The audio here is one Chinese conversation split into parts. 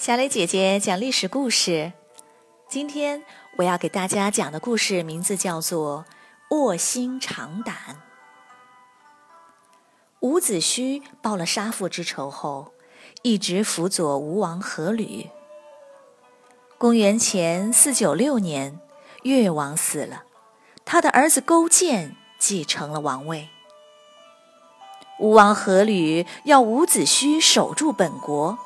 小磊姐姐讲历史故事。今天我要给大家讲的故事名字叫做《卧薪尝胆》。伍子胥报了杀父之仇后，一直辅佐吴王阖闾。公元前四九六年，越王死了，他的儿子勾践继承了王位。吴王阖闾要伍子胥守住本国。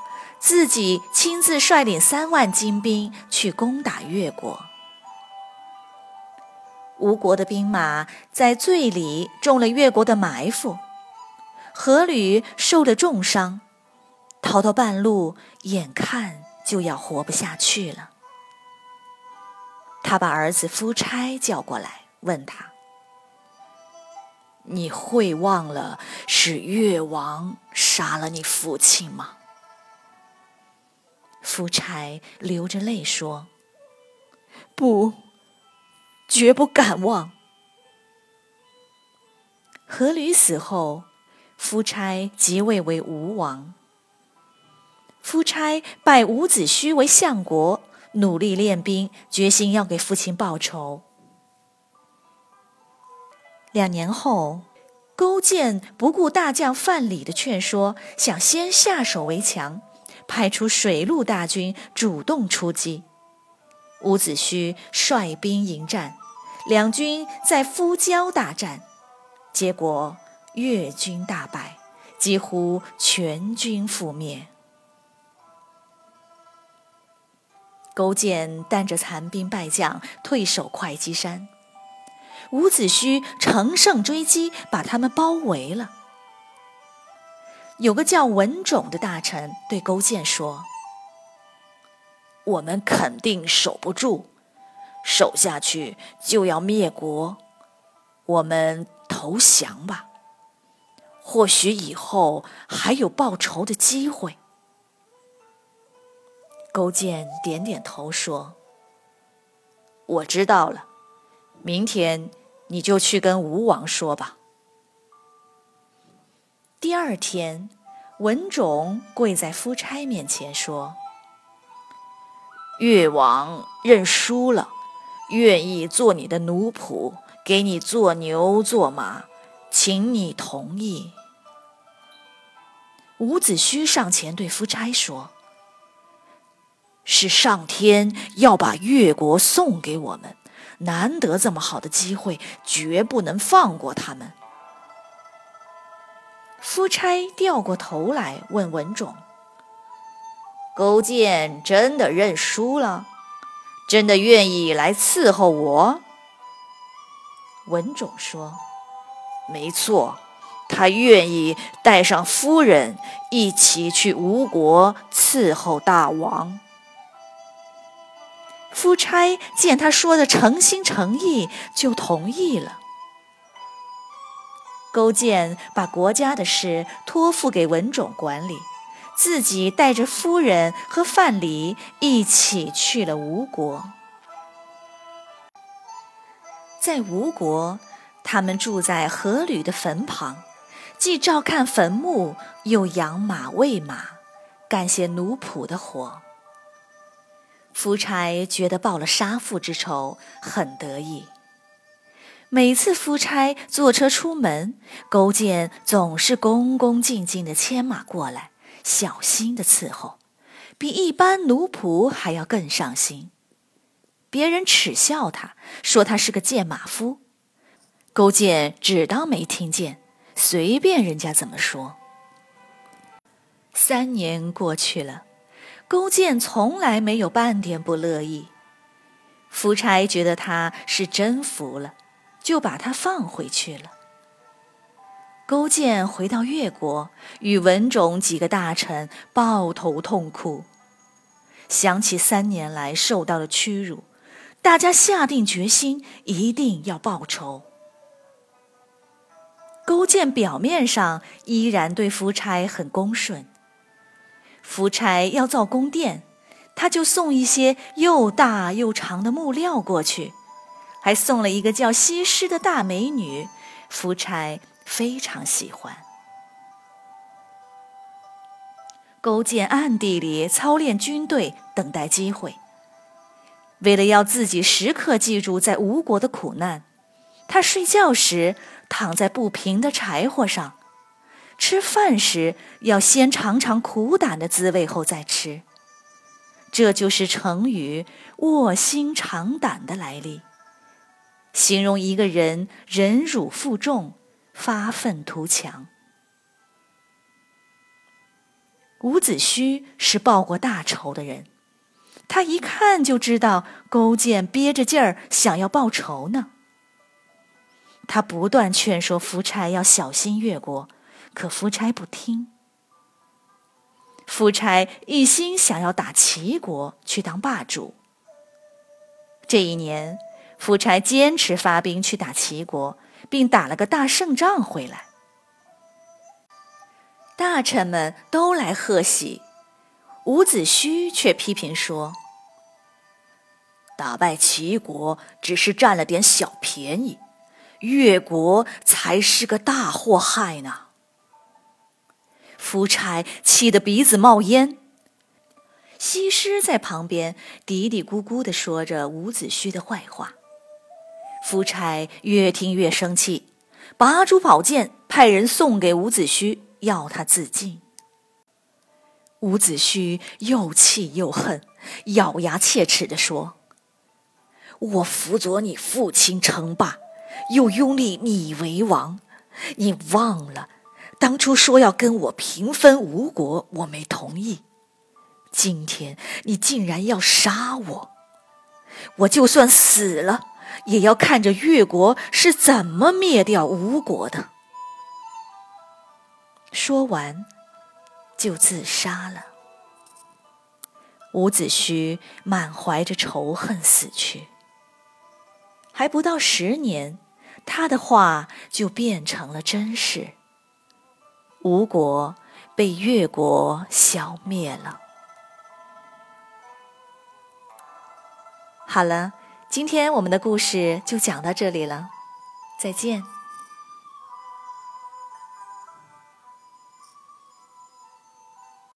自己亲自率领三万精兵去攻打越国。吴国的兵马在醉里中了越国的埋伏，阖闾受了重伤，逃到半路，眼看就要活不下去了。他把儿子夫差叫过来，问他：“你会忘了是越王杀了你父亲吗？”夫差流着泪说：“不，绝不敢忘。”阖闾死后，夫差即位为吴王。夫差拜伍子胥为相国，努力练兵，决心要给父亲报仇。两年后，勾践不顾大将范蠡的劝说，想先下手为强。派出水陆大军主动出击，伍子胥率兵迎战，两军在夫交大战，结果越军大败，几乎全军覆灭。勾践带着残兵败将退守会稽山，伍子胥乘胜追击，把他们包围了。有个叫文种的大臣对勾践说：“我们肯定守不住，守下去就要灭国。我们投降吧，或许以后还有报仇的机会。”勾践点点头说：“我知道了，明天你就去跟吴王说吧。”第二天，文种跪在夫差面前说：“越王认输了，愿意做你的奴仆，给你做牛做马，请你同意。”伍子胥上前对夫差说：“是上天要把越国送给我们，难得这么好的机会，绝不能放过他们。”夫差掉过头来问文种：“勾践真的认输了？真的愿意来伺候我？”文种说：“没错，他愿意带上夫人一起去吴国伺候大王。”夫差见他说的诚心诚意，就同意了。勾践把国家的事托付给文种管理，自己带着夫人和范蠡一起去了吴国。在吴国，他们住在阖闾的坟旁，既照看坟墓，又养马喂马，干些奴仆的活。夫差觉得报了杀父之仇，很得意。每次夫差坐车出门，勾践总是恭恭敬敬地牵马过来，小心地伺候，比一般奴仆还要更上心。别人耻笑他，说他是个贱马夫，勾践只当没听见，随便人家怎么说。三年过去了，勾践从来没有半点不乐意。夫差觉得他是真服了。就把他放回去了。勾践回到越国，与文种几个大臣抱头痛哭，想起三年来受到的屈辱，大家下定决心，一定要报仇。勾践表面上依然对夫差很恭顺，夫差要造宫殿，他就送一些又大又长的木料过去。还送了一个叫西施的大美女，夫差非常喜欢。勾践暗地里操练军队，等待机会。为了要自己时刻记住在吴国的苦难，他睡觉时躺在不平的柴火上，吃饭时要先尝尝苦胆的滋味后再吃。这就是成语“卧薪尝胆”的来历，形容一个人忍辱负重、发愤图强。伍子胥是报过大仇的人，他一看就知道勾践憋着劲儿想要报仇呢。他不断劝说夫差要小心越国，可夫差不听。夫差一心想要打齐国去当霸主。这一年，夫差坚持发兵去打齐国，并打了个大胜仗回来。大臣们都来贺喜，伍子胥却批评说：“打败齐国只是占了点小便宜，越国才是个大祸害呢。”夫差气得鼻子冒烟，西施在旁边嘀嘀咕咕地说着伍子胥的坏话。夫差越听越生气，拔出宝剑，派人送给伍子胥，要他自尽。伍子胥又气又恨，咬牙切齿地说：“我辅佐你父亲称霸，又拥立你为王，你忘了？”当初说要跟我平分吴国，我没同意。今天你竟然要杀我，我就算死了，也要看着越国是怎么灭掉吴国的。说完，就自杀了。伍子胥满怀着仇恨死去。还不到十年，他的话就变成了真实。吴国被越国消灭了。好了，今天我们的故事就讲到这里了，再见。